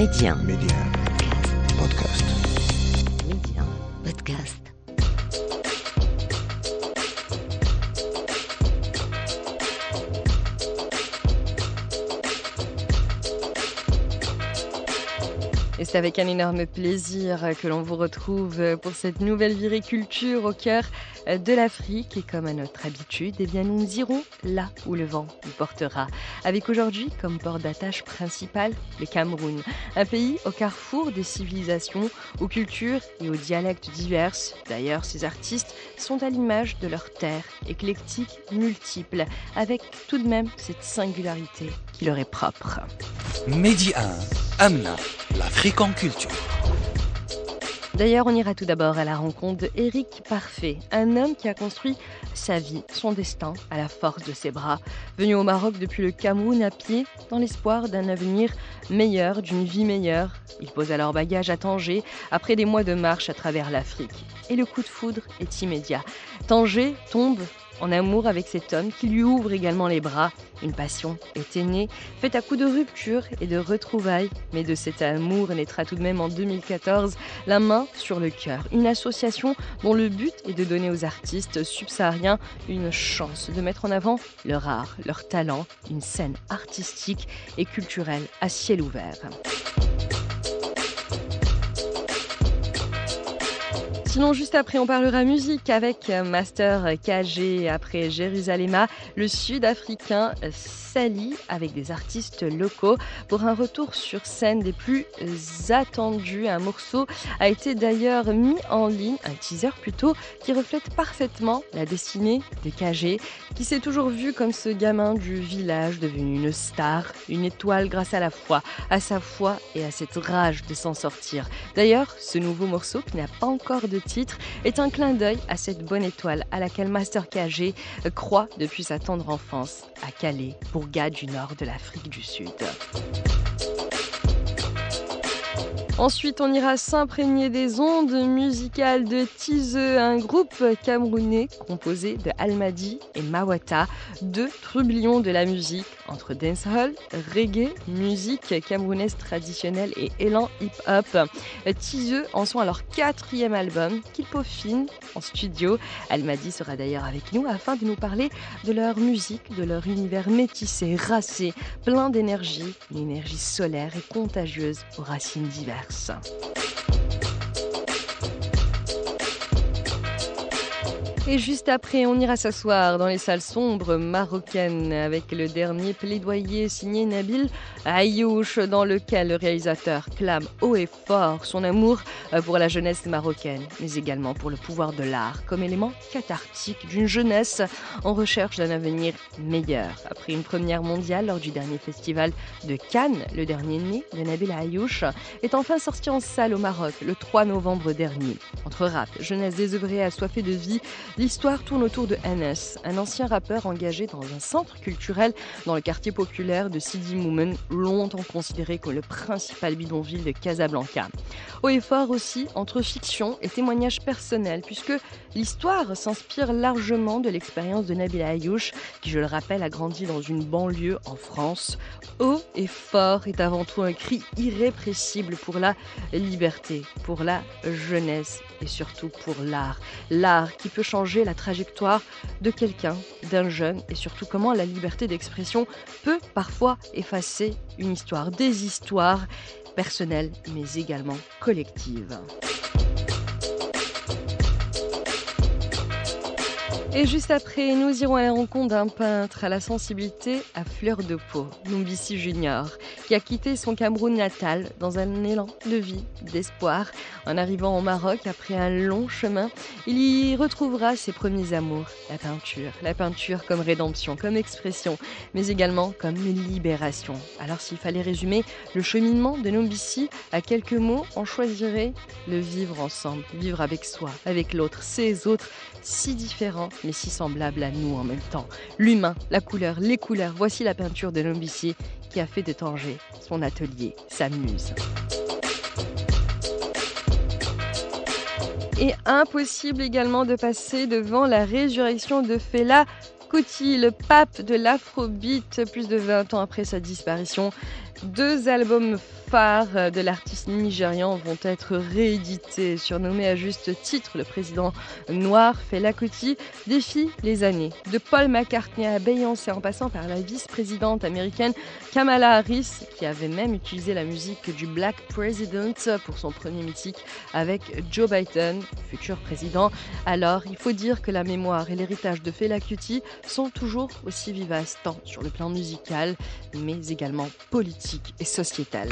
Média. Média. Podcast. Média. Podcast. Et c'est avec un énorme plaisir que l'on vous retrouve pour cette nouvelle virée culture au cœur de l'Afrique. Et comme à notre habitude, eh bien, nous irons là où le vent nous portera. Avec aujourd'hui comme port d'attache principal le Cameroun, un pays au carrefour des civilisations, aux cultures et aux dialectes diverses. D'ailleurs, ces artistes sont à l'image de leur terre, éclectique, multiple, avec tout de même cette singularité qui leur est propre. Mehdi 1, Amna, l'Afrique en culture. D'ailleurs, on ira tout d'abord à la rencontre de Eric Parfait, un homme qui a construit sa vie, son destin à la force de ses bras. Venu au Maroc depuis le Cameroun à pied, dans l'espoir d'un avenir meilleur, d'une vie meilleure, il pose alors bagage à Tanger après des mois de marche à travers l'Afrique. Et le coup de foudre est immédiat. Tanger tombe en amour avec cet homme qui lui ouvre également les bras. Une passion était née, faite à coup de rupture et de retrouvailles. Mais de cet amour naîtra tout de même en 2014 La main sur le cœur, une association dont le but est de donner aux artistes subsahariens une chance de mettre en avant leur art, leur talent, une scène artistique et culturelle à ciel ouvert. Sinon, juste après, on parlera musique avec Master KG. Après Jérusalem, le sud-africain Sally avec des artistes locaux pour un retour sur scène des plus attendus. Un morceau a été d'ailleurs mis en ligne, un teaser plutôt, qui reflète parfaitement la destinée de KG, qui s'est toujours vu comme ce gamin du village devenu une star, une étoile grâce à la foi, à sa foi et à cette rage de s'en sortir. D'ailleurs, ce nouveau morceau, qui n'a pas encore de titre, est un clin d'œil à cette bonne étoile à laquelle Master KG croit depuis sa tendre enfance à Calais, Bourgade du nord de l'Afrique du Sud. Ensuite, on ira s'imprégner des ondes musicales de Tizeux, un groupe camerounais composé de Almadi et Mawata, deux trublions de la musique entre dancehall, reggae, musique camerounaise traditionnelle et élan hip-hop. Tizeux en sont à leur quatrième album qu'ils peaufinent en studio. Almadi sera d'ailleurs avec nous afin de nous parler de leur musique, de leur univers métissé, racé, plein d'énergie, une énergie solaire et contagieuse aux racines diverses. Conversa. Et juste après, on ira s'asseoir dans les salles sombres marocaines avec le dernier plaidoyer signé Nabil Ayouch, dans lequel le réalisateur clame haut et fort son amour pour la jeunesse marocaine, mais également pour le pouvoir de l'art comme élément cathartique d'une jeunesse en recherche d'un avenir meilleur. Après une première mondiale lors du dernier festival de Cannes, le dernier né de Nabil Ayouch est enfin sorti en salle au Maroc le 3 novembre dernier. Entre rap, jeunesse désœuvrée assoiffée de vie, L'histoire tourne autour de NS, un ancien rappeur engagé dans un centre culturel dans le quartier populaire de Sidi Moumen, longtemps considéré comme le principal bidonville de Casablanca. Haut et fort aussi entre fiction et témoignage personnel, puisque l'histoire s'inspire largement de l'expérience de Nabil Ayouch, qui, je le rappelle, a grandi dans une banlieue en France. Haut et fort est avant tout un cri irrépressible pour la liberté, pour la jeunesse et surtout pour l'art. L'art qui peut changer la trajectoire de quelqu'un, d'un jeune, et surtout comment la liberté d'expression peut parfois effacer une histoire, des histoires personnelles, mais également collectives. Et juste après, nous irons à la rencontre d'un peintre à la sensibilité à fleur de peau, Numbisi Junior, qui a quitté son Cameroun natal dans un élan de vie, d'espoir. En arrivant au Maroc après un long chemin, il y retrouvera ses premiers amours, la peinture. La peinture comme rédemption, comme expression, mais également comme libération. Alors s'il fallait résumer le cheminement de Numbisi à quelques mots, on choisirait le vivre ensemble, vivre avec soi, avec l'autre, ces autres si différents mais si semblables à nous en même temps. L'humain, la couleur, les couleurs, voici la peinture de Lombissier qui a fait de Tanger son atelier, sa muse. Et impossible également de passer devant la résurrection de Fela Kuti, le pape de l'afrobeat, plus de 20 ans après sa disparition. Deux albums phares de l'artiste nigérian vont être réédités. Surnommé à juste titre le président noir Fela Kuti défie les années. De Paul McCartney à Beyoncé en passant par la vice-présidente américaine Kamala Harris, qui avait même utilisé la musique du Black President pour son premier mythique avec Joe Biden, futur président. Alors, il faut dire que la mémoire et l'héritage de Fela Kuti sont toujours aussi vivaces, tant sur le plan musical, mais également politique et sociétal.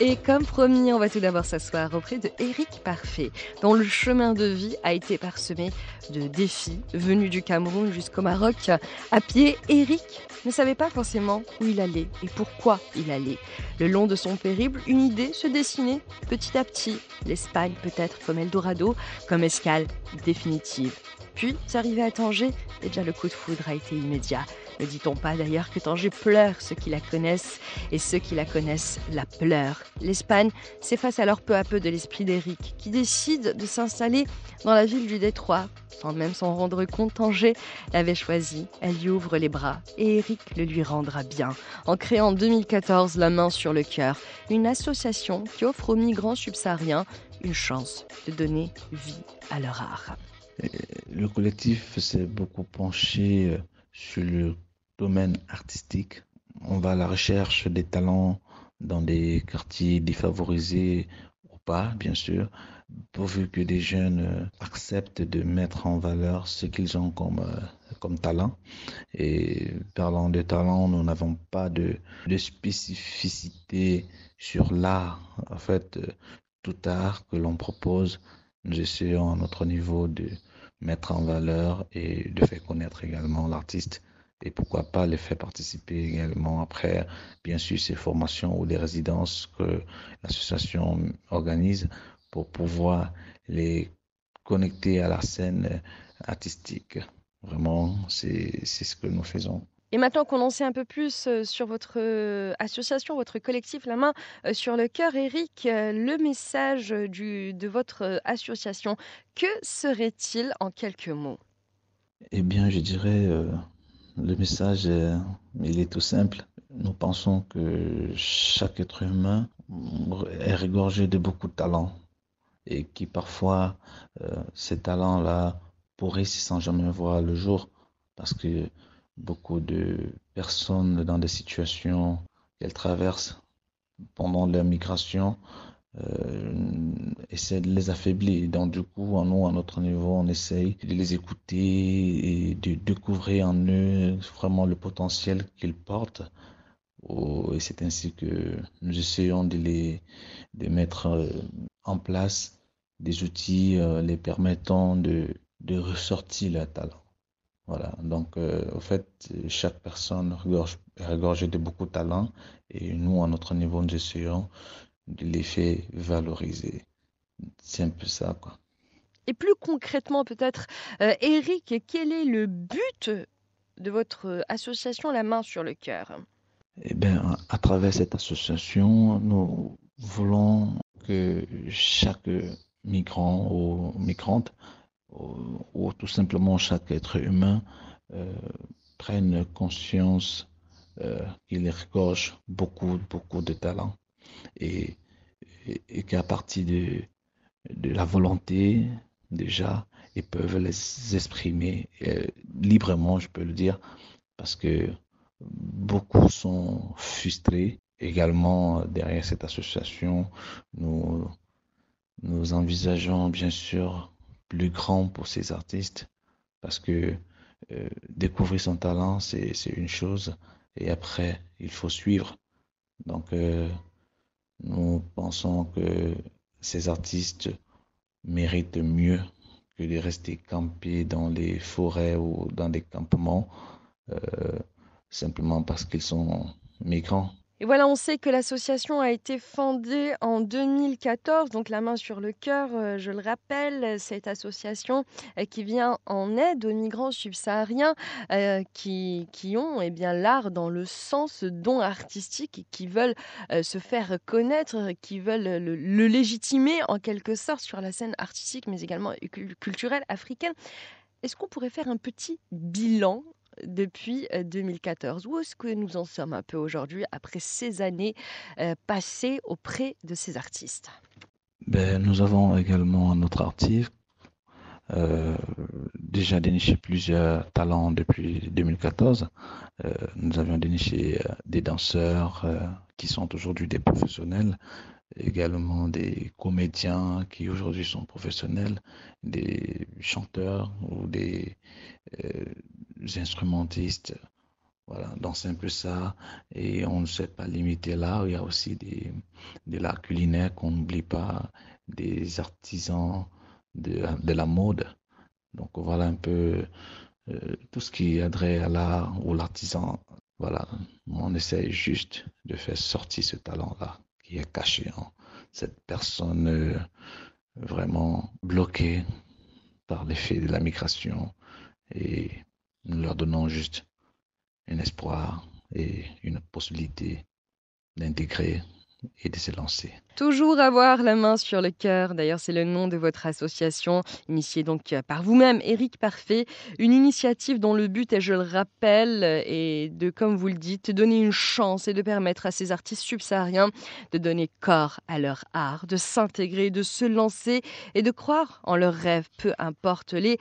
Et comme promis, on va tout d'abord s'asseoir auprès de Eric Parfait, dont le chemin de vie a été parsemé de défis. Venu du Cameroun jusqu'au Maroc, à pied, Eric ne savait pas forcément où il allait et pourquoi il allait. Le long de son périple, une idée se dessinait petit à petit. L'Espagne peut-être comme Eldorado, comme escale définitive. Puis, arrivé à Tanger, déjà le coup de foudre a été immédiat. Ne dit-on pas d'ailleurs que Tanger pleure ceux qui la connaissent et ceux qui la connaissent la pleurent L'Espagne s'efface alors peu à peu de l'esprit d'Éric, qui décide de s'installer dans la ville du Détroit. Sans même s'en rendre compte, Tanger l'avait choisi. Elle lui ouvre les bras et Éric le lui rendra bien, en créant en 2014 La main sur le cœur, une association qui offre aux migrants subsahariens une chance de donner vie à leur art. Le collectif s'est beaucoup penché euh, sur le domaine artistique. On va à la recherche des talents dans des quartiers défavorisés ou pas, bien sûr, pourvu que des jeunes euh, acceptent de mettre en valeur ce qu'ils ont comme, euh, comme talent. Et parlant de talent, nous n'avons pas de, de spécificité sur l'art. En fait, tout art que l'on propose, nous essayons à notre niveau de mettre en valeur et de faire connaître également l'artiste et pourquoi pas les faire participer également après, bien sûr, ces formations ou des résidences que l'association organise pour pouvoir les connecter à la scène artistique. Vraiment, c'est ce que nous faisons. Et maintenant qu'on en sait un peu plus euh, sur votre euh, association, votre collectif La Main euh, sur le cœur, Eric, le message du, de votre association, que serait-il en quelques mots? Eh bien, je dirais, le message, il est tout simple. Nous pensons que chaque être humain est regorgé de beaucoup de talents et qui parfois, ces talents-là pourrissent sans jamais voir le jour parce que beaucoup de personnes dans des situations qu'elles traversent pendant leur migration euh, essaient de les affaiblir. Donc du coup, en nous, à notre niveau, on essaye de les écouter et de découvrir en eux vraiment le potentiel qu'ils portent. Oh, et c'est ainsi que nous essayons de les de mettre euh, en place des outils euh, les permettant de, de ressortir leur talent. Voilà, donc euh, au fait, chaque personne est regorgée de beaucoup de talents et nous, à notre niveau, nous essayons de les faire valoriser. C'est un peu ça, quoi. Et plus concrètement, peut-être, euh, Eric, quel est le but de votre association La Main sur le Cœur? Eh bien, à travers cette association, nous voulons que chaque migrant ou migrante ou, tout simplement chaque être humain euh, prenne conscience euh, qu'il regorge beaucoup, beaucoup de talents et, qu'à partir de, de la volonté, déjà, ils peuvent les exprimer euh, librement, je peux le dire, parce que beaucoup sont frustrés. Également, derrière cette association, nous, nous envisageons bien sûr plus grand pour ces artistes parce que euh, découvrir son talent, c'est une chose et après, il faut suivre. Donc, euh, nous pensons que ces artistes méritent mieux que de rester campés dans les forêts ou dans des campements euh, simplement parce qu'ils sont migrants. Et voilà, on sait que l'association a été fondée en 2014, donc la main sur le cœur, euh, je le rappelle, cette association euh, qui vient en aide aux migrants subsahariens euh, qui, qui, ont eh bien l'art dans le sens don artistique qui veulent se faire connaître, qui veulent le, le légitimer en quelque sorte sur la scène artistique mais également culturelle africaine. Est-ce qu'on pourrait faire un petit bilan depuis 2014. Où est-ce que nous en sommes un peu aujourd'hui après ces années passées auprès de ces artistes? Ben, Nous avons également notre artiste euh, déjà déniché plusieurs talents depuis 2014. Euh, nous avions déniché euh, des danseurs qui sont aujourd'hui des professionnels, également des comédiens qui aujourd'hui sont professionnels, des chanteurs ou des instrumentistes. Voilà, donc c'est un peu ça. Et on ne souhaite pas limiter là. Il y a aussi des, de l'art culinaire qu'on n'oublie pas, des artisans de, la mode. Donc voilà un peu euh, tout ce qui aiderait à l'art ou l'artisan. Voilà, on essaye juste de faire sortir ce talent-là qui est caché en cette personne euh, vraiment bloquée par l'effet de la migration et nous leur donnons juste un espoir et une possibilité d'intégrer et de se lancer. Toujours avoir la main sur le cœur, d'ailleurs c'est le nom de votre association, initiée donc par vous-même, Éric Parfait, une initiative dont le but est, je le rappelle, est de, comme vous le dites, donner une chance et de permettre à ces artistes subsahariens de donner corps à leur art, de s'intégrer, de se lancer et de croire en leurs rêves, peu importe les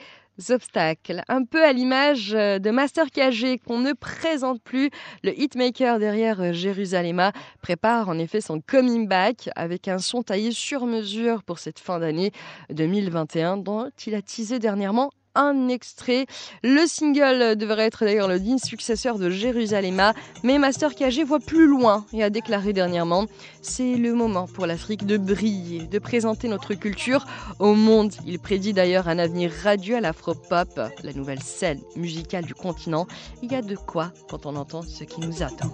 obstacles. Un peu à l'image euh, de Master KG qu'on ne présente plus. Le hitmaker derrière euh, Jérusalem prépare en effet son coming back avec un son taillé sur mesure pour cette fin d'année 2021 dont il a teasé dernièrement un extrait. Le single devrait être d'ailleurs le digne successeur de Jérusalem, mais Master KG voit plus loin et a déclaré dernièrement C'est le moment pour l'Afrique de briller, de présenter notre culture au monde. Il prédit d'ailleurs un avenir radieux à l'afro-pop, la nouvelle scène musicale du continent. Il y a de quoi quand on entend ce qui nous attend.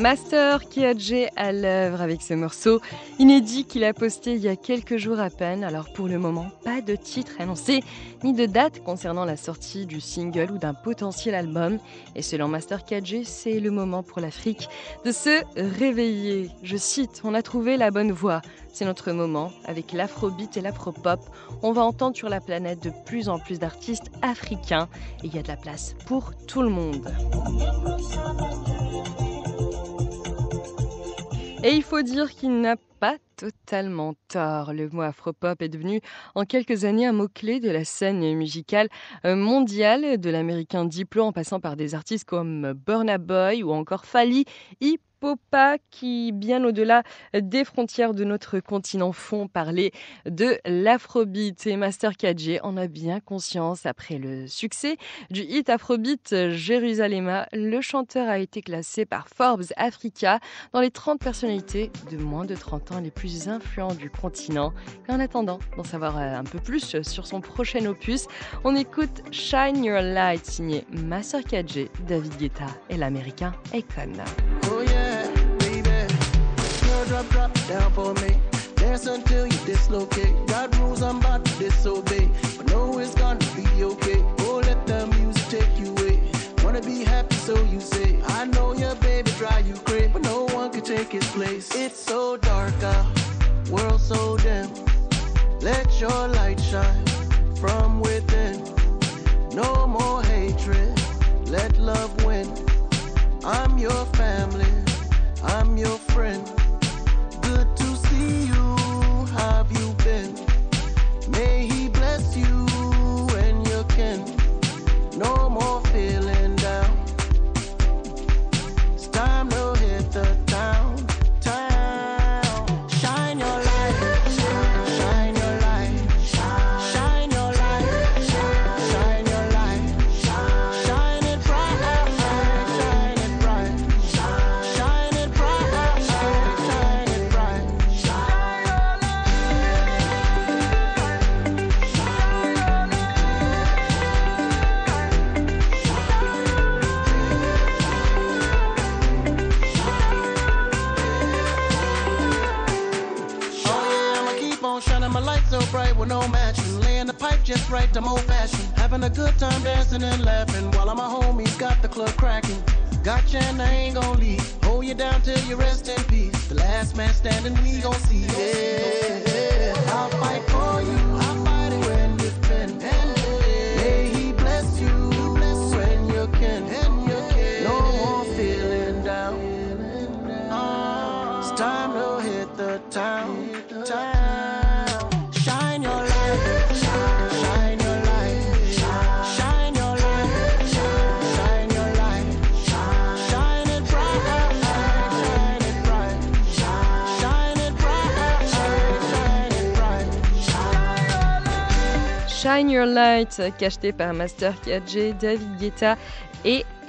Master Kiadje à l'œuvre avec ce morceau inédit qu'il a posté il y a quelques jours à peine. Alors pour le moment, pas de titre annoncé ni de date concernant la sortie du single ou d'un potentiel album. Et selon Master Kiadje, c'est le moment pour l'Afrique de se réveiller. Je cite, on a trouvé la bonne voie. C'est notre moment. Avec l'afrobeat et l'afropop, on va entendre sur la planète de plus en plus d'artistes africains. Et il y a de la place pour tout le monde. Et il faut dire qu'il n'a pas totalement tort. Le mot afropop est devenu en quelques années un mot-clé de la scène musicale euh, mondiale, de l'américain Diplo en passant par des artistes comme Burna Boy ou encore Fali, Hip Popa qui, bien au-delà des frontières de notre continent, font parler de l'afrobeat. Et Master KJ en a bien conscience. Après le succès du hit afrobeat Jérusalem, le chanteur a été classé par Forbes Africa dans les 30 personnalités de moins de 30 ans les plus influents du continent. Et en attendant d'en savoir un peu plus sur son prochain opus, on écoute Shine Your Light signé Master KJ, David Guetta et l'américain Akon. Oh drop, drop down for me. Dance until you dislocate. Got rules I'm about to disobey. But know it's gonna be okay. Oh, let the music take you away. Wanna be happy, so you say. I know your baby drive you crazy, but no one can take his place. It's so dark out, world so dim. Let your light shine from within. No more hatred, let love win. I'm your family, I'm your friend. Right, I'm old fashioned. Having a good time dancing and laughing while all my homies got the club cracking. Gotcha and I ain't gon' leave. Hold you down till you rest in peace. The last man standing, we gon' see. Yeah, I'll fight for you. Shine Your Light, cacheté par Master KJ, David Guetta et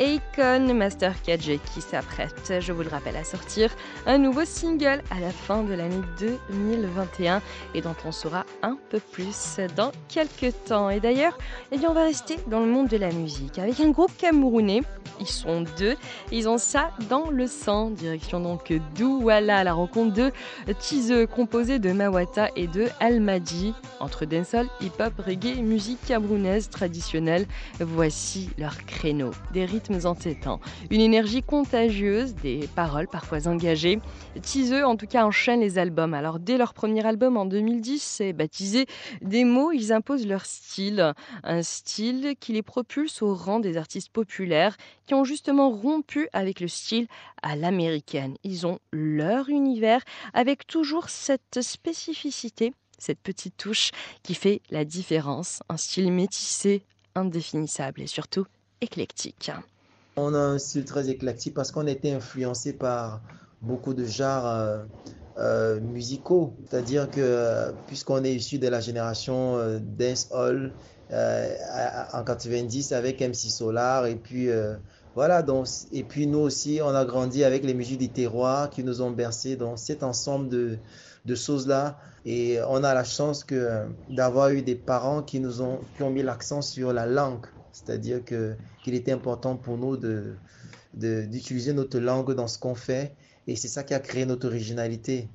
Akon Master KJ qui s'apprête, je vous le rappelle, à sortir un nouveau single à la fin de l'année 2021 et dont on saura un peu plus dans quelques temps. Et d'ailleurs, eh on va rester dans le monde de la musique avec un groupe camerounais. Ils sont deux, ils ont ça dans le sang. Direction donc Douala, la rencontre de Tizeux, composé de Mawata et de Almadi. Entre dancehall, hip-hop, reggae musique camerounaise traditionnelle, voici leur créneau. Des rythmes entêtants, une énergie contagieuse, des paroles parfois engagées. Tizeux, en tout cas, enchaîne les albums. Alors, dès leur premier album en 2010, c'est baptisé Des mots, ils imposent leur style. Un style qui les propulse au rang des artistes populaires qui ont justement rompu avec le style à l'américaine. Ils ont leur univers avec toujours cette spécificité, cette petite touche qui fait la différence. Un style métissé, indéfinissable et surtout éclectique. On a un style très éclectique parce qu'on était influencé par beaucoup de genres euh, euh, musicaux. C'est-à-dire que euh, puisqu'on est issu de la génération dancehall euh, à- en 90 avec MC Solar et puis voilà donc et puis nous aussi on a grandi avec les musiques des terroirs qui nous ont bercés dans cet ensemble de choses là et on a la chance d'avoir eu des parents qui nous ont qui ont mis l'accent sur la langue c'est-à-dire que qu'il était important pour nous de d'utiliser notre langue dans ce qu'on fait et c'est ça qui a créé notre originalité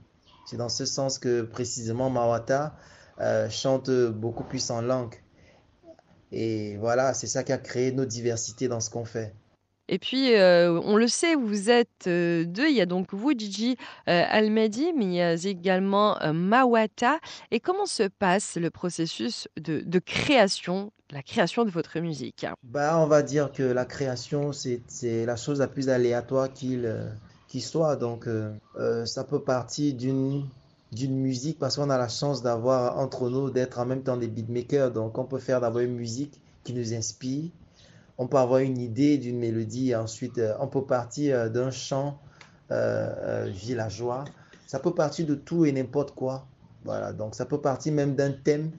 c'est dans ce sens que précisément Mawata euh, chante beaucoup plus en langue et voilà c'est ça qui a créé notre diversité dans ce qu'on fait Et puis, euh, on le sait, vous êtes euh, deux. Il y a donc vous, Gigi euh, mais il y a également Mawata. Et comment se passe le processus de, de création, la création de votre musique Bah, on va dire que la création, c'est, la chose la plus aléatoire qu'il euh, soit. Donc, euh, euh, ça peut partir d'une musique parce qu'on a la chance d'avoir entre nous, d'être en même temps des beatmakers. Donc, on peut faire d'abord une musique qui nous inspire. On peut avoir une idée d'une mélodie. Et ensuite, on peut partir d'un chant villageois. Ça peut partir de tout et n'importe quoi. Voilà. Donc, ça peut partir même d'un thème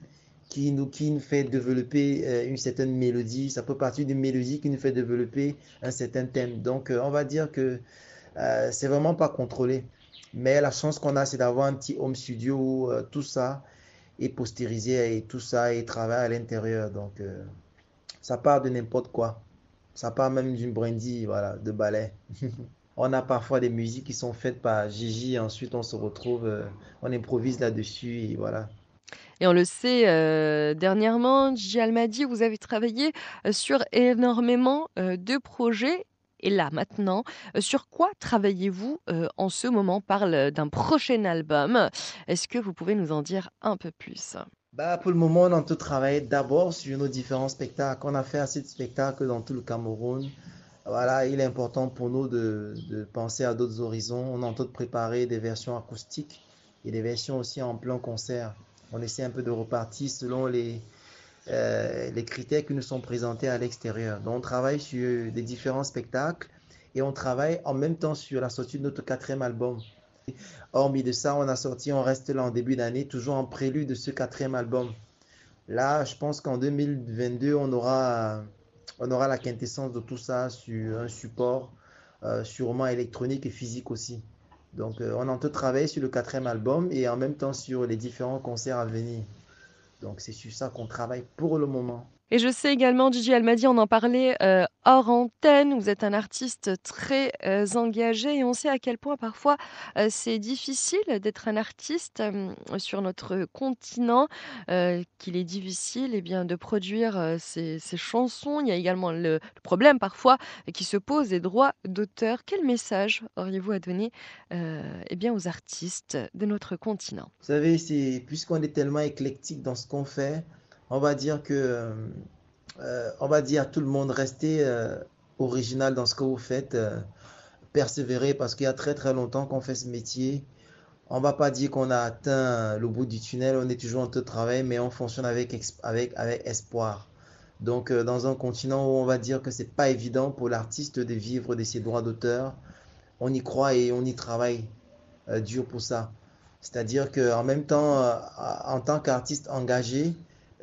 qui nous, qui nous fait développer euh, une certaine mélodie. Ça peut partir d'une mélodie qui nous fait développer un certain thème. Donc, euh, on va dire que euh, c'est vraiment pas contrôlé. Mais la chance qu'on a, c'est d'avoir un petit home studio où tout ça est postérisé et tout ça est travaillé à l'intérieur. Donc, ça part de n'importe quoi. Ça part même d'une brandy, voilà, de ballet. On a parfois des musiques qui sont faites par Gigi, ensuite on se retrouve, on improvise là-dessus, et voilà. Et on le sait, euh, dernièrement, Gigi Almadi, vous avez travaillé euh, sur énormément euh, de projets. Et là, maintenant, euh, sur quoi travaillez-vous en ce moment? On parle d'un prochain album. Est-ce que vous pouvez nous en dire un peu plus? Bah, pour le moment, on de travailler d'abord sur nos différents spectacles. On a fait assez de spectacles dans tout le Cameroun. Voilà, il est important pour nous de, de penser à d'autres horizons. On est en train de préparer des versions acoustiques et des versions aussi en plein concert. On essaie un peu de repartir selon les, euh, les critères qui nous sont présentés à l'extérieur. Donc, on travaille sur des différents spectacles et on travaille en même temps sur la sortie de notre quatrième album. Hormis de ça, on a sorti On reste là en début d'année, toujours en prélude de ce quatrième album. Là, je pense qu'en 2022, on aura, on aura la quintessence de tout ça sur un support euh, sûrement électronique et physique aussi. Donc, euh, on en train travailler sur le quatrième album et en même temps sur les différents concerts à venir. Donc, c'est sur ça qu'on travaille pour le moment. Et je sais également, Gigi Almadi, on en parlait euh, hors antenne, vous êtes un artiste très euh, engagé et on sait à quel point parfois euh, c'est difficile d'être un artiste sur notre continent, qu'il est difficile eh bien, de produire ces, chansons. Il y a également le, problème parfois qui se pose des droits d'auteur. Quel message auriez-vous à donner eh bien, aux artistes de notre continent? Vous savez, puisqu'on est tellement éclectique dans ce qu'on fait, on va dire que, euh, on va dire à tout le monde, restez euh, original dans ce que vous faites, euh, persévérez parce qu'il y a très très longtemps qu'on fait ce métier. On va pas dire qu'on a atteint le bout du tunnel, on est toujours en train de travail, mais on fonctionne avec, avec, avec espoir. Donc, dans un continent où on va dire que c'est pas évident pour l'artiste de vivre de ses droits d'auteur, on y croit et on y travaille dur pour ça. C'est-à-dire qu'en même temps, en tant qu'artiste engagé,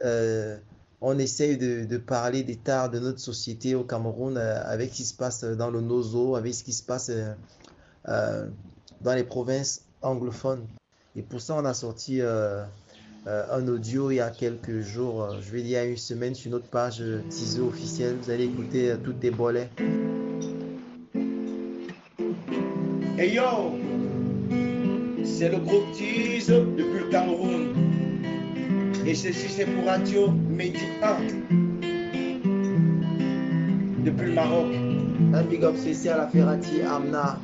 euh, on essaye de, parler des tares de notre société au Cameroun euh, avec ce qui se passe dans le Nozo, avec ce qui se passe euh, dans les provinces anglophones. Et pour ça, on a sorti un audio il y a quelques jours, je vais dire il y a une semaine sur notre page teaser officielle. Vous allez écouter toutes tes bolets. Hey yo, c'est le groupe Tease depuis le Cameroun. Et ceci, c'est pour Radio 1. Depuis le Maroc. Un big up spécial à Ferrati Amna.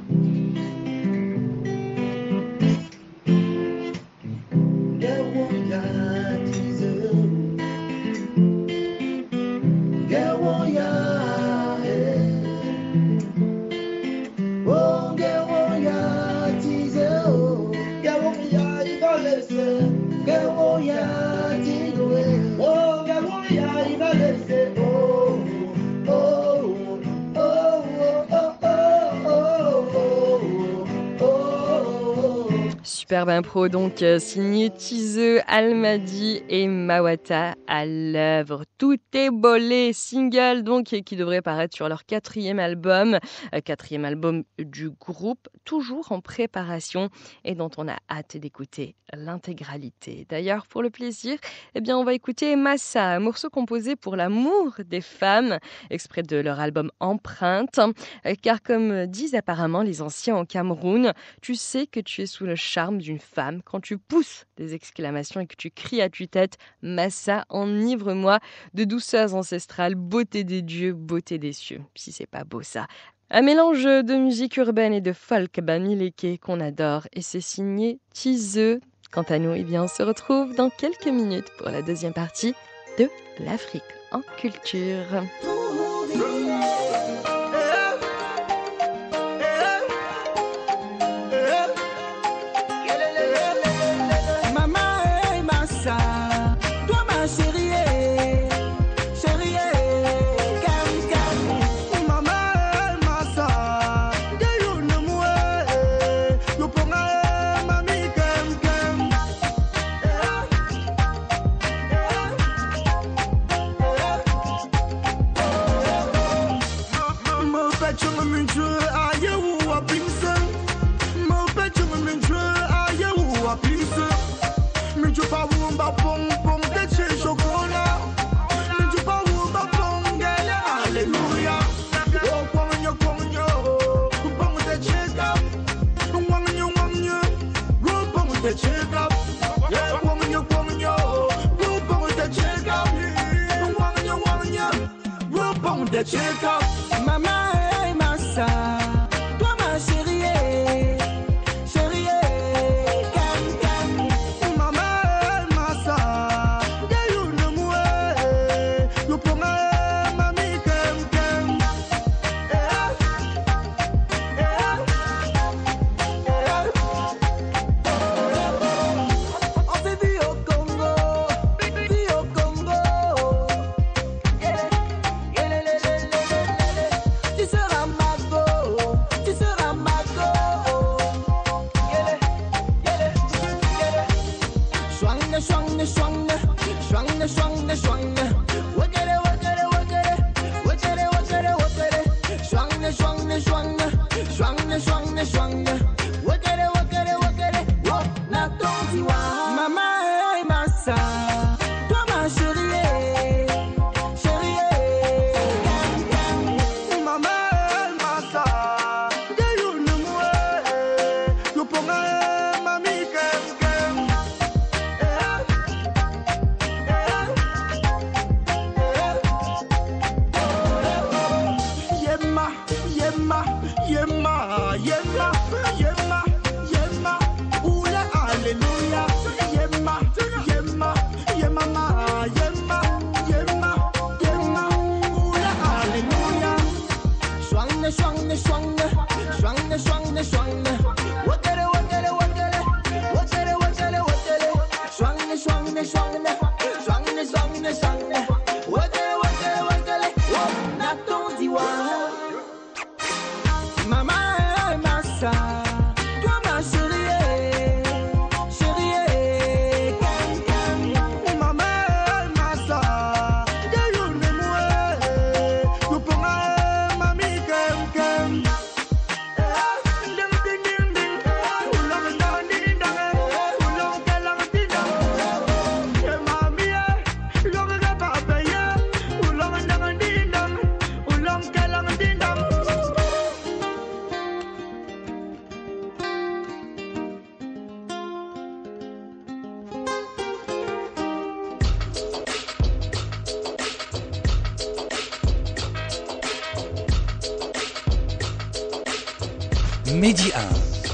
Superbe impro, donc euh, signé Tizeux, Almadi et Mawata à l'œuvre. Tout est bolé, single donc qui devrait paraître sur leur quatrième album, euh, quatrième album du groupe, toujours en préparation et dont on a hâte d'écouter l'intégralité. D'ailleurs, pour le plaisir, eh bien, on va écouter Massa, morceau composé pour l'amour des femmes, exprès de leur album Empreinte, euh, car comme disent apparemment les anciens au Cameroun, tu sais que tu es sous le charme femme quand tu pousses des exclamations et que tu cries à tue-tête Massa, enivre-moi de douceurs ancestrales, beauté des dieux, beauté des cieux. Si c'est pas beau ça. Un mélange de musique urbaine et de folk bamileke qu'on adore et c'est signé Tiseux. Quant à nous, eh bien, on se retrouve dans quelques minutes pour la deuxième partie de l'Afrique en culture.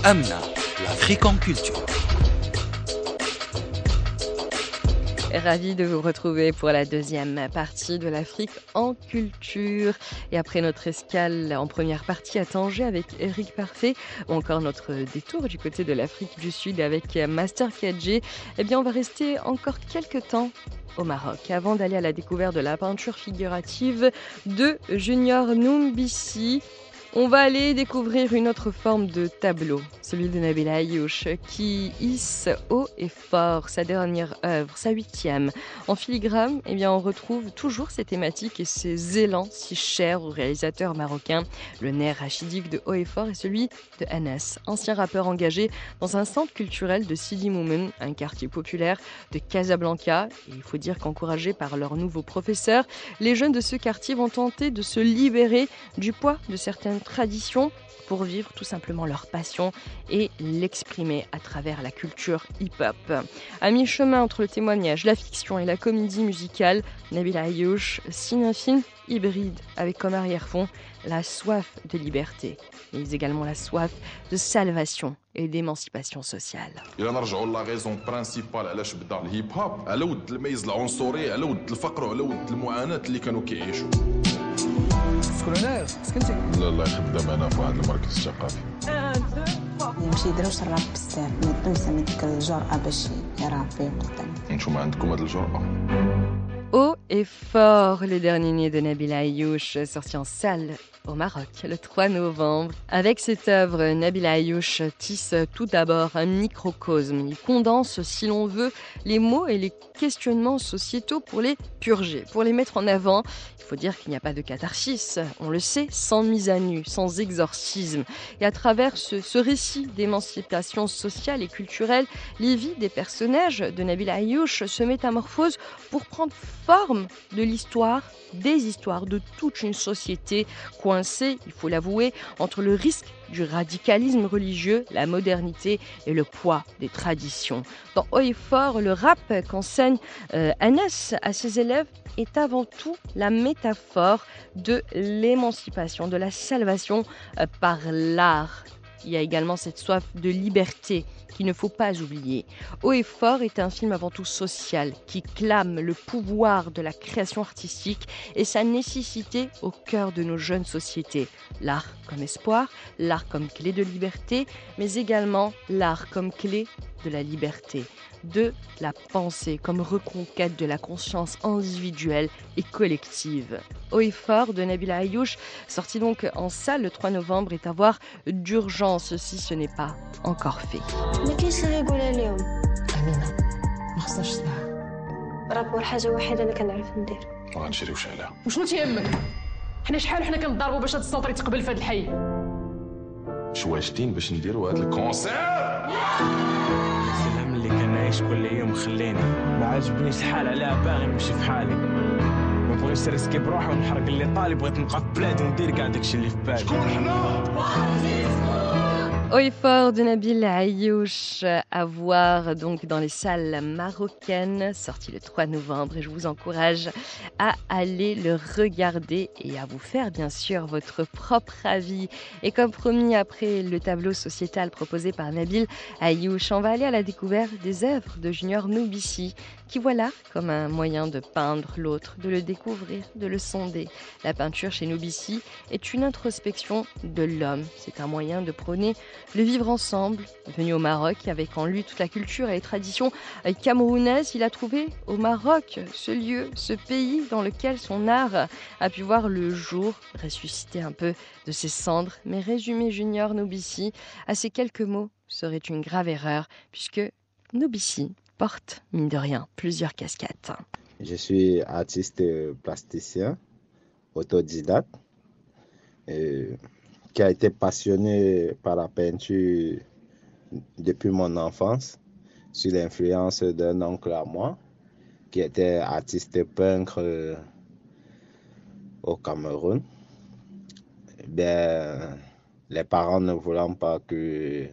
Amna, l'Afrique en culture. Ravi de vous retrouver pour la deuxième partie de l'Afrique en culture. Et après notre escale en première partie à Tanger avec Eric Parfait, ou encore notre détour du côté de l'Afrique du Sud avec Master KG, eh bien on va rester encore quelques temps au Maroc avant d'aller à la découverte de la peinture figurative de Junior Numbisi on va aller découvrir une autre forme de tableau, celui de Nabil Ayouch, qui hisse haut et fort sa dernière œuvre, sa huitième. En filigrane, eh bien, on retrouve toujours ces thématiques et ces élans si chers aux réalisateurs marocains. Le nerf rachidique de haut et fort est celui de Anas, ancien rappeur engagé dans un centre culturel de Sidi Moumen, un quartier populaire de Casablanca. Et il faut dire qu'encouragés par leur nouveau professeur, les jeunes de ce quartier vont tenter de se libérer du poids de certaines tradition pour vivre tout simplement leur passion et l'exprimer à travers la culture hip-hop. À mi-chemin entre le témoignage, la fiction et la comédie musicale, Nabil Ayouch signe un film hybride avec comme arrière-fond la soif de liberté, mais également la soif de salvation et d'émancipation sociale. كولونير سكنتي لا الله خدام أنا في واحد المركز الثقافي. يمشي يديروش الراب بزاف ما يدوش ديك الجرأة باش يرابي قدام. أنتم عندكم هاد الجرأة؟ Haut et fort, le dernier né de Nabil Ayouch, sorti en salle au Maroc le 3 novembre. Avec cette œuvre, Nabil Ayouch tisse tout d'abord un microcosme. Il condense, si l'on veut, les mots et les questionnements sociétaux pour les purger, pour les mettre en avant. Il faut dire qu'il n'y a pas de catharsis, on le sait, sans mise à nu, sans exorcisme. Et à travers ce, récit d'émancipation sociale et culturelle, les vies des personnages de Nabil Ayouch se métamorphosent pour prendre forme de l'histoire, des histoires de toute une société coincée, il faut l'avouer, entre le risque du radicalisme religieux, la modernité et le poids des traditions. Dans Haut et Fort, le rap qu'enseigne euh, à ses élèves est avant tout la métaphore de l'émancipation, de la salvation euh, par l'art. Il y a également cette soif de liberté qu'il ne faut pas oublier. Haut et fort est un film avant tout social qui clame le pouvoir de la création artistique et sa nécessité au cœur de nos jeunes sociétés. L'art comme espoir, l'art comme clé de liberté, mais également l'art comme clé de la liberté, de la pensée comme reconquête de la conscience individuelle et collective. Haut et fort de Nabila Ayouch, sorti donc en salle le 3 novembre, est à voir d'urgence si ce n'est pas encore fait. ما كاينش اللي يقولها لهم امينه ما خصناش الصباح راه حاجه وحيده اللي كنعرف ندير وغنشريو شعله وشنو تيهمك حنا شحال وحنا كنضربوا باش هاد السونطر يتقبل في هاد الحي شواجدين باش نديروا هاد الكونسير السلام كنعيش كل يوم خليني. ما عاجبنيش الحال عليها باغي نمشي في حالي. ما بغيتش نريسكي بروحي ونحرق اللي طالب بغيت نبقى في بلادي وندير كاع داكشي اللي في بالي. شكون حنا Fort de Nabil Ayouch à voir donc dans les salles marocaines, sorti le 3 novembre. Et je vous encourage à aller le regarder et à vous faire bien sûr votre propre avis. Et comme promis, après le tableau sociétal proposé par Nabil Ayouch, on va aller à la découverte des œuvres de Junior Noubissi, qui voit l'art comme un moyen de peindre l'autre, de le découvrir, de le sonder. La peinture chez Noubissi est une introspection de l'homme. C'est un moyen de prôner le vivre ensemble. Venu au Maroc avec en lui toute la culture et les traditions camerounaises, il a trouvé au Maroc ce lieu, ce pays dans lequel son art a pu voir le jour, ressusciter un peu de ses cendres. Mais résumer Junior Noubissi à ces quelques mots serait une grave erreur, puisque Noubissi porte, mine de rien, plusieurs casquettes. Je suis artiste plasticien, autodidacte. Qui a été passionné par la peinture depuis mon enfance, sous l'influence d'un oncle à moi, qui était artiste peintre euh, au Cameroun. Bien, les parents ne voulant pas que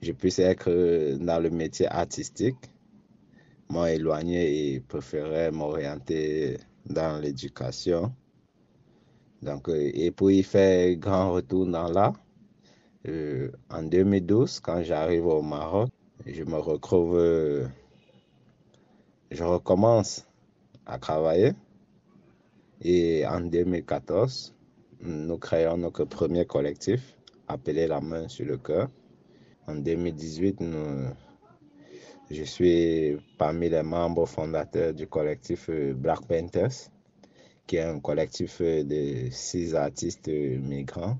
je puisse être dans le métier artistique, m'ont éloigné et préféraient m'orienter dans l'éducation. Donc, euh, et pour y faire grand retour dans l'art, Euh, en 2012, quand j'arrive au Maroc, je me retrouve, euh, je recommence à travailler. Et en 2014, nous créons notre premier collectif appelé La main sur le cœur. En 2018, nous, je suis parmi les membres fondateurs du collectif Black Panthers, qui est un collectif de six artistes migrants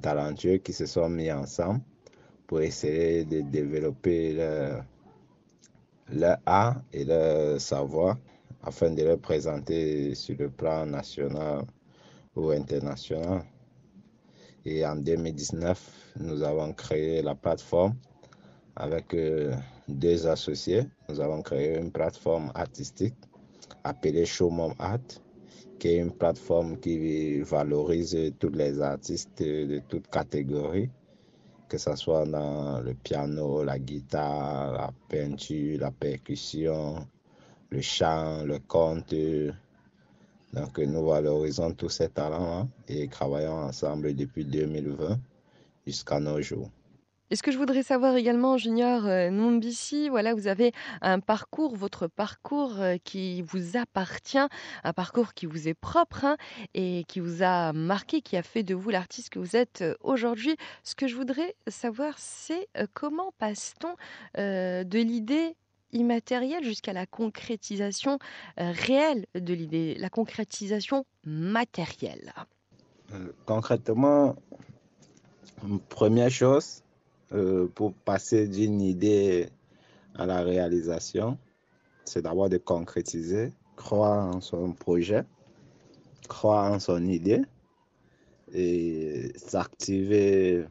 talentueux qui se sont mis ensemble pour essayer de développer leur, leur art et leur savoir afin de le présenter sur le plan national ou international. Et en 2019, nous avons créé la plateforme avec euh, deux associés. Nous avons créé une plateforme artistique appelée Showmom Art, qui est une plateforme qui valorise tous les artistes de toutes catégories, que ce soit dans le piano, la guitare, la peinture, la percussion, le chant, le conte. Donc nous valorisons tous ces talents et travaillons ensemble depuis 2020 jusqu'à nos jours. Et ce que je voudrais savoir également, Junior euh, Nombissi, voilà, vous avez un parcours, votre parcours euh, qui vous appartient, un parcours qui vous est propre hein, et qui vous a marqué, qui a fait de vous l'artiste que vous êtes euh, aujourd'hui. Ce que je voudrais savoir, c'est comment passe-t-on de l'idée immatérielle jusqu'à la concrétisation réelle de l'idée, la concrétisation matérielle? Concrètement, première chose, euh, pour passer d'une idée à la réalisation, c'est d'abord de concrétiser, croire en son projet, croire en son idée et s'activer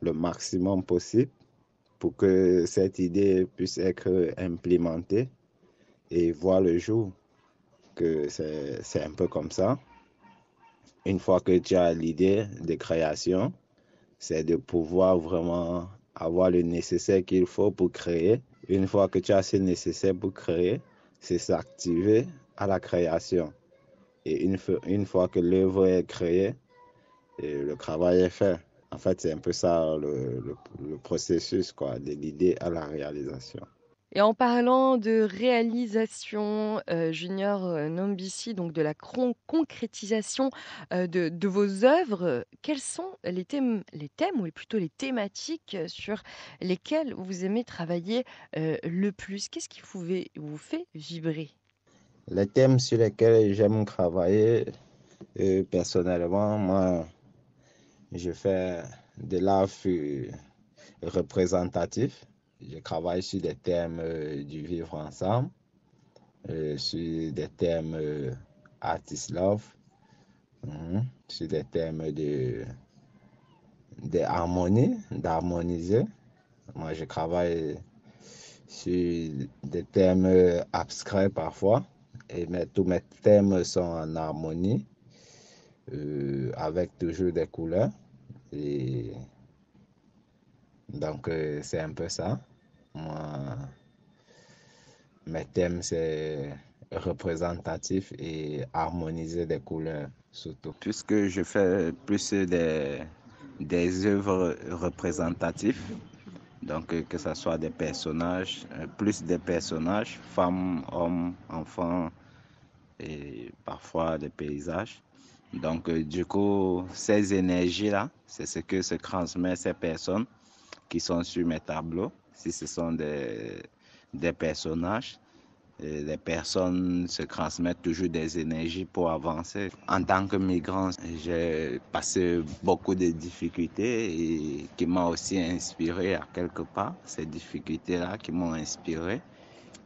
le maximum possible pour que cette idée puisse être implémentée et voir le jour. Que c'est un peu comme ça. Une fois que tu as l'idée de création, c'est de pouvoir vraiment avoir le nécessaire qu'il faut pour créer. Une fois que tu as ce nécessaire pour créer, c'est s'activer à la création. Et une, fois que l'œuvre est créée, et le travail est fait. En fait, c'est un peu ça le, le processus quoi, de l'idée à la réalisation. Et en parlant de réalisation, euh, Junior euh, Nombissi, donc de la concrétisation euh, de, vos œuvres, quels sont les thèmes, les thèmes ou plutôt les thématiques sur lesquelles vous aimez travailler le plus? Qu'est-ce qui vous, vous fait vibrer? Les thèmes sur lesquels j'aime travailler, personnellement, moi, je fais de l'art représentatif je travaille sur des thèmes euh, du vivre ensemble, euh, sur des thèmes euh, artist love, hein, sur des thèmes de d'harmonie, d'harmoniser. Moi, je travaille sur des thèmes abstraits parfois, et tous mes thèmes sont en harmonie, avec toujours des couleurs. Et donc, c'est un peu ça. Moi, mes thèmes, c'est représentatif et harmoniser des couleurs surtout. Puisque je fais plus des, des œuvres représentatives, donc que ce soit des personnages, euh, plus des personnages, femmes, hommes, enfants et parfois des paysages. Donc du coup, ces énergies-là, c'est ce que se transmet ces personnes qui sont sur mes tableaux si ce sont des, des personnages, les personnes se transmettent toujours des énergies pour avancer. En tant que migrant, j'ai passé beaucoup de difficultés et qui m'ont aussi inspiré à quelque part. Ces difficultés-là qui m'ont inspiré.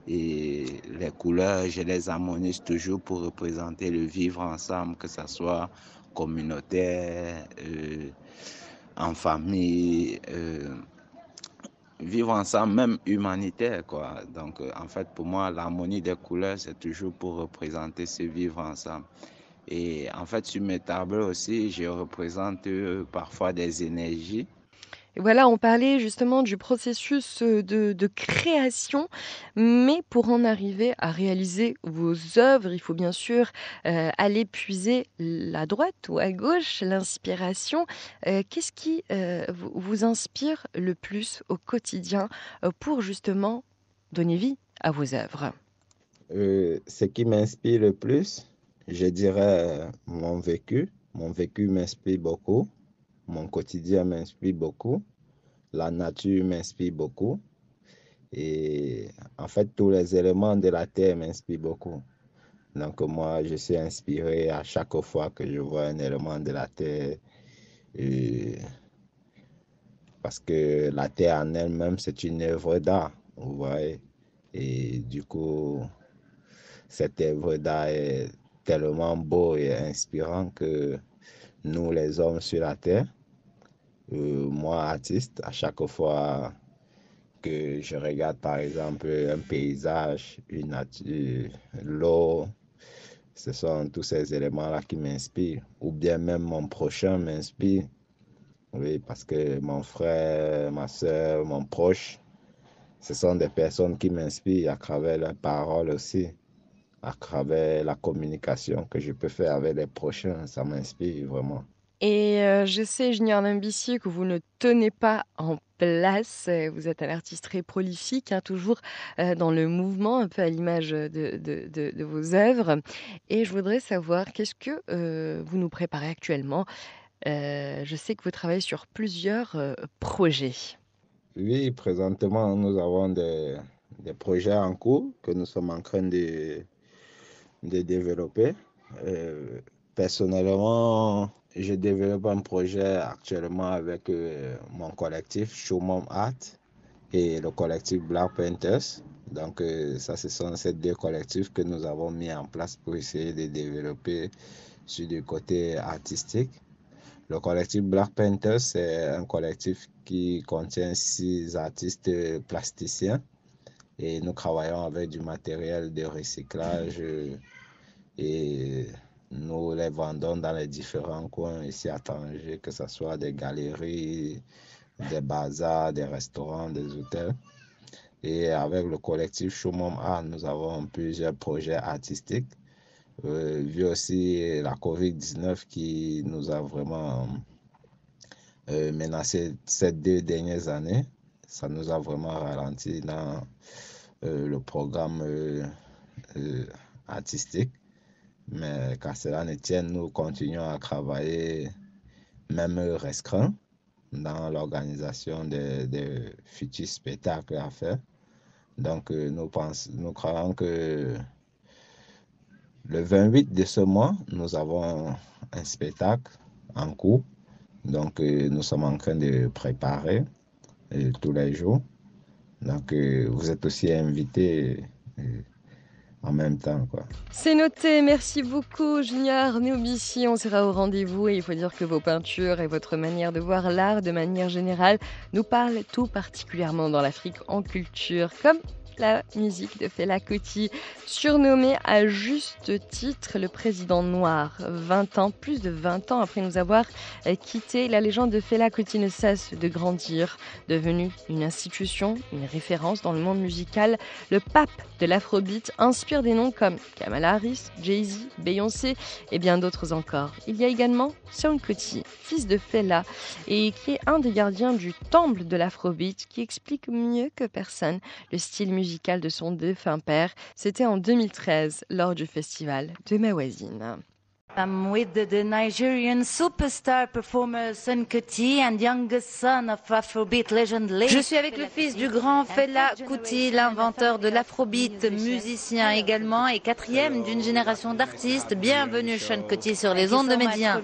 Et les couleurs, je les harmonise toujours pour représenter le vivre ensemble, que ce soit communautaire, euh, en famille. Euh, vivre ensemble, même humanitaire, quoi. Donc, euh, en fait, pour moi, l'harmonie des couleurs, c'est toujours pour représenter ce vivre ensemble. Et en fait, sur mes tableaux aussi, je représente euh, parfois des énergies. Voilà, on parlait justement du processus de, création, mais pour en arriver à réaliser vos œuvres, il faut bien sûr aller puiser la droite ou à gauche, l'inspiration. Qu'est-ce qui vous inspire le plus au quotidien pour justement donner vie à vos œuvres? Ce qui m'inspire le plus, je dirais mon vécu. Mon vécu m'inspire beaucoup. Mon quotidien m'inspire beaucoup. La nature m'inspire beaucoup. Et en fait, tous les éléments de la terre m'inspirent beaucoup. Donc moi, je suis inspiré à chaque fois que je vois un élément de la terre. parce que la terre en elle-même, c'est une œuvre d'art, vous voyez. Et du coup, cette œuvre d'art est tellement beau et inspirant que nous, les hommes sur la terre, euh, moi, artiste, à chaque fois que je regarde, par exemple, un paysage, une nature, l'eau, ce sont tous ces éléments-là qui m'inspirent. Ou bien même mon prochain m'inspire. Oui, parce que mon frère, ma soeur, mon proche, ce sont des personnes qui m'inspirent à travers leurs paroles aussi, à travers la communication que je peux faire avec les prochains. Ça m'inspire vraiment. Et euh, je sais, Junior Nambici, que vous ne tenez pas en place. Vous êtes un artiste très prolifique, hein, toujours euh, dans le mouvement, un peu à l'image de, vos œuvres. Et je voudrais savoir, qu'est-ce que euh, vous nous préparez actuellement? Je sais que vous travaillez sur plusieurs projets. Oui, présentement, nous avons des, projets en cours que nous sommes en train de, de développer. Euh, personnellement, je développe un projet actuellement avec euh, mon collectif Showmom Art et le collectif Black Painters. Donc, euh, ça, ce sont ces deux collectifs que nous avons mis en place pour essayer de développer sur le côté artistique. Le collectif Black Panthers, c'est un collectif qui contient six artistes plasticiens et nous travaillons avec du matériel de recyclage et nous les vendons dans les différents coins ici à Tanger, que ce soit des galeries, des bazars, des restaurants, des hôtels. Et avec le collectif Showmom Art, nous avons plusieurs projets artistiques euh, vu aussi la COVID-19 qui nous a vraiment euh, menacé ces deux dernières années. Ça nous a vraiment ralenti dans le programme artistique. Mais qu'à cela ne tienne, nous continuons à travailler, même restreint, dans l'organisation des, futurs spectacles à faire. Donc, nous, pensons, nous croyons que le 28 de ce mois, nous avons un spectacle en cours. Donc, euh, nous sommes en train de préparer euh, tous les jours. Donc, euh, vous êtes aussi invités en même temps. C'est noté, merci beaucoup Junior Néobici, on sera au rendez-vous et il faut dire que vos peintures et votre manière de voir l'art de manière générale nous parlent tout particulièrement dans l'Afrique en culture, comme la musique de Fela Kuti, surnommé à juste titre le président noir. 20 ans, plus de 20 ans après nous avoir quitté, la légende de Fela Kuti ne cesse de grandir, devenu une institution, une référence dans le monde musical. Le pape de l'afrobeat inspire des noms comme Kamala Harris, Jay-Z, Beyoncé et bien d'autres encore. Il y a également Sean Kuti, fils de Fela, et qui est un des gardiens du temple de l'afrobeat, qui explique mieux que personne le style musical musical de son défunt père. C'était en 2013 lors du festival de Mawazine. I'm with the, the, Nigerian superstar performer Sun Kuti and youngest son of Afrobeat legend. Je suis avec le fils du grand Fela Kuti, l'inventeur de l'Afrobeat, musicien également et quatrième d'une génération d'artistes. Bienvenue Sean Kuti sur les ondes de Médien.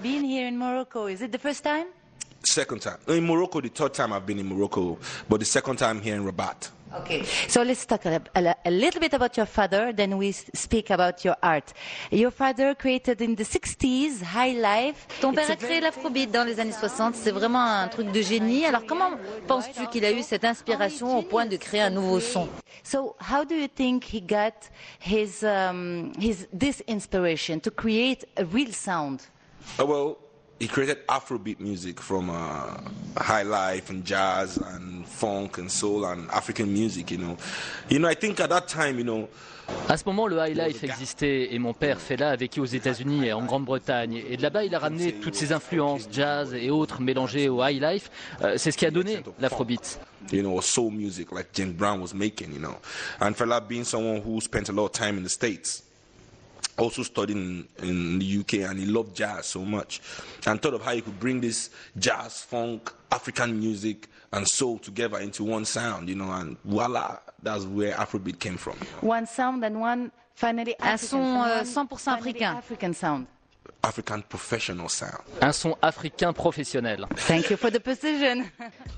Second time. In Morocco, the third time I've been in Morocco, but the second time here in Rabat. Okay, so let's talk a, a, a, little bit about your father, then we speak about your art. Your father created in the 60s High Life. Ton père a créé l'afrobeat dans les années 60, c'est vraiment un truc de génie. Alors comment penses-tu qu'il a eu cette inspiration au point de créer un nouveau son? So how do you think he got his, um, his this inspiration to create a real sound? Uh, well, he created Afrobeat music from uh, high life and jazz and funk and soul and African music. You know, you know. I think at that time, you know. À ce moment, le high life existait et mon père Fela a vécu aux États-Unis et en Grande-Bretagne. Et de là-bas, il a ramené toutes ces influences jazz et autres mélangées au high life. Euh, c'est ce qui a donné l'afrobeat. You know, soul music like James Brown was making. You know, and Fela being someone who spent a lot of time in the States. Also studied in, in, the UK and he loved jazz so much and thought of how he could bring this jazz, funk, African music and soul together into one sound, you know, and voila, that's where Afrobeat came from. One sound and one finally Un son uh, 100% africain. African sound. African professional sound. Un son africain professionnel. Thank you for the precision.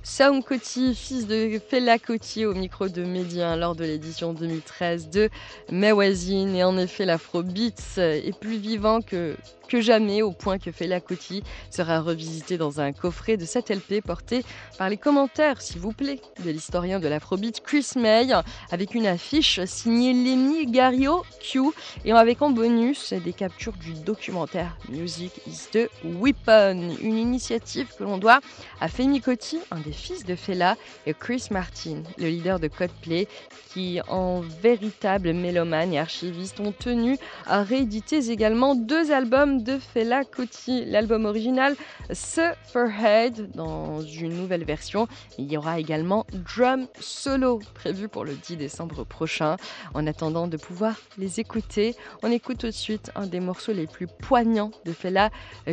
Sound Coty, fils de Fela Coty au micro de Médien lors de l'édition 2013 de Mawazine. Et en effet, l'afrobeat est plus vivant que que jamais, au point que Fela Kuti sera revisité dans un coffret de 7 LP porté par les commentaires, s'il vous plaît, de l'historien de l'afrobeat Chris May, avec une affiche signée Lenny Gario Q, et avec en bonus des captures du documentaire Music is the Weapon, une initiative que l'on doit à Femi Kuti, un des fils de Fela, et Chris Martin, le leader de Codeplay, qui, en véritable mélomane et archiviste, ont tenu à rééditer également deux albums de Fela Kuti, l'album original Sufferhead dans une nouvelle version. Il y aura également Drum Solo prévu pour le 10 décembre prochain. En attendant de pouvoir les écouter, on écoute tout de suite un des morceaux les plus poignants de Fela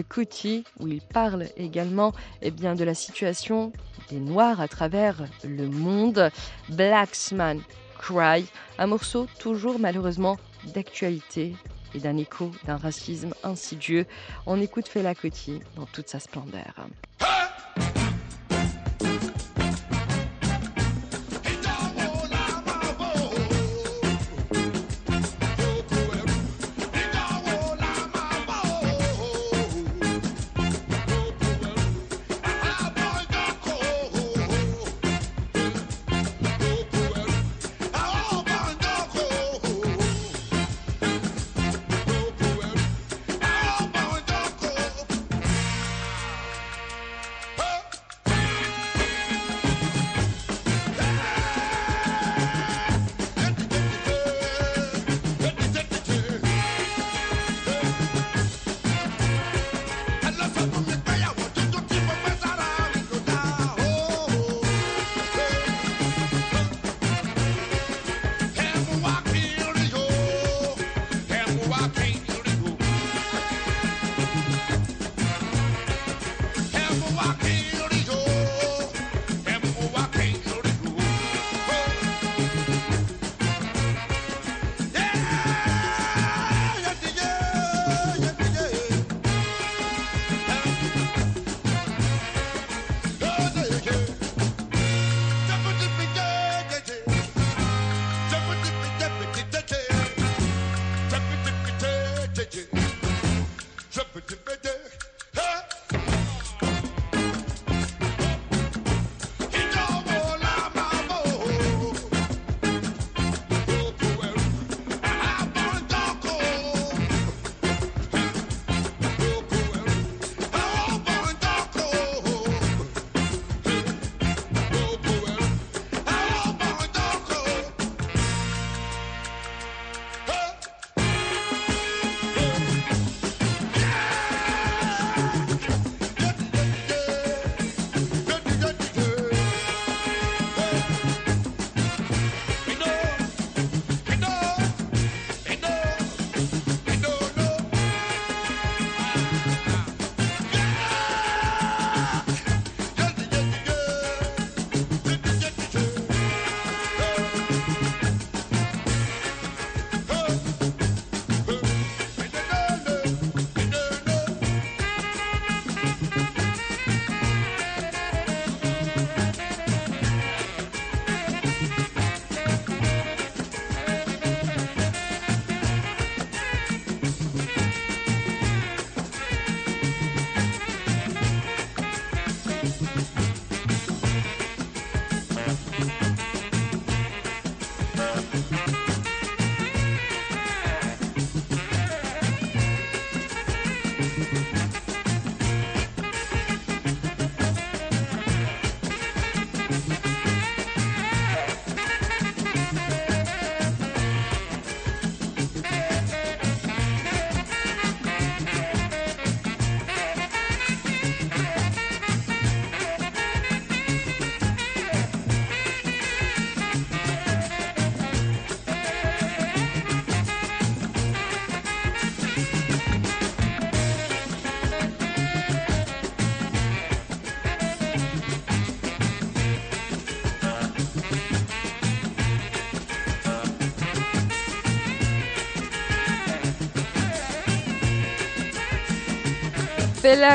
Kuti où il parle également eh bien, de la situation des Noirs à travers le monde. Blacksman Cry, un morceau toujours malheureusement d'actualité et d'un écho d'un racisme insidieux. On écoute Fela Kuti dans toute sa splendeur.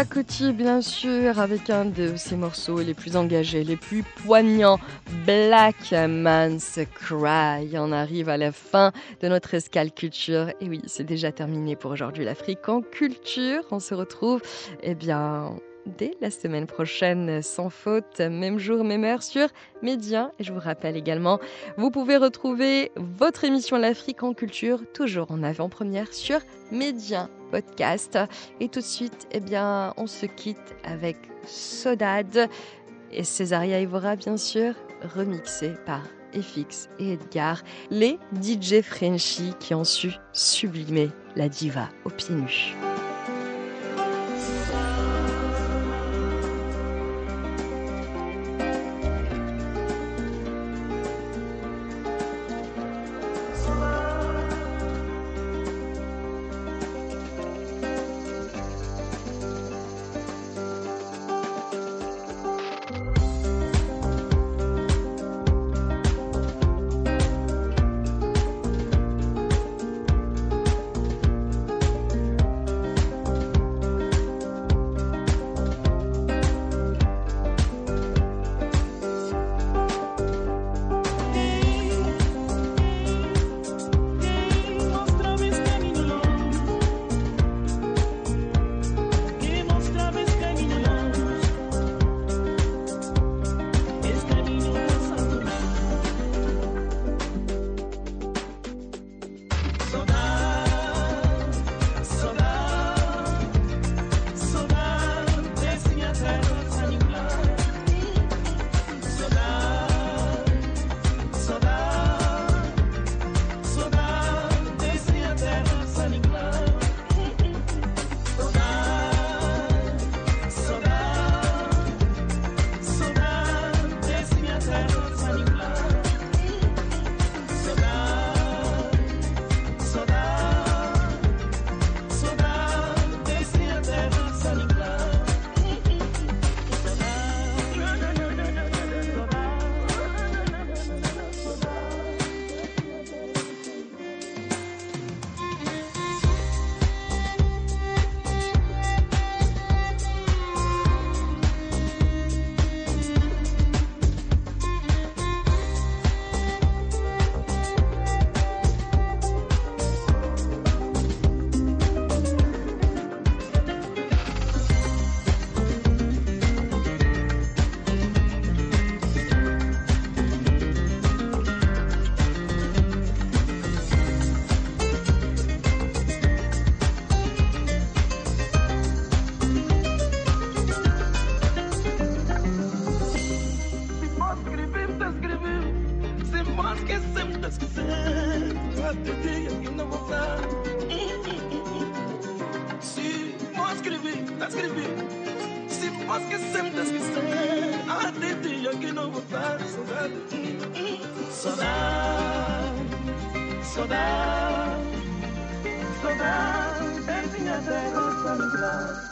Kuti, bien sûr, avec un de ses morceaux les plus engagés, les plus poignants, Black Man's Cry. On arrive à la fin de notre escale culture. Et oui, c'est déjà terminé pour aujourd'hui l'Afrique en culture. On se retrouve, eh bien, dès la semaine prochaine, sans faute, même jour, même heure sur Média. Et je vous rappelle également, vous pouvez retrouver votre émission L'Afrique en culture, toujours en avant-première sur Média Podcast. Et tout de suite, eh bien, on se quitte avec Sodade et Césaria Evora, bien sûr, remixé par FX et Edgar, les DJ Frenchy qui ont su sublimer la diva au pieds nus. so bu fersuda Salam Salam Salam Salam Salam Salam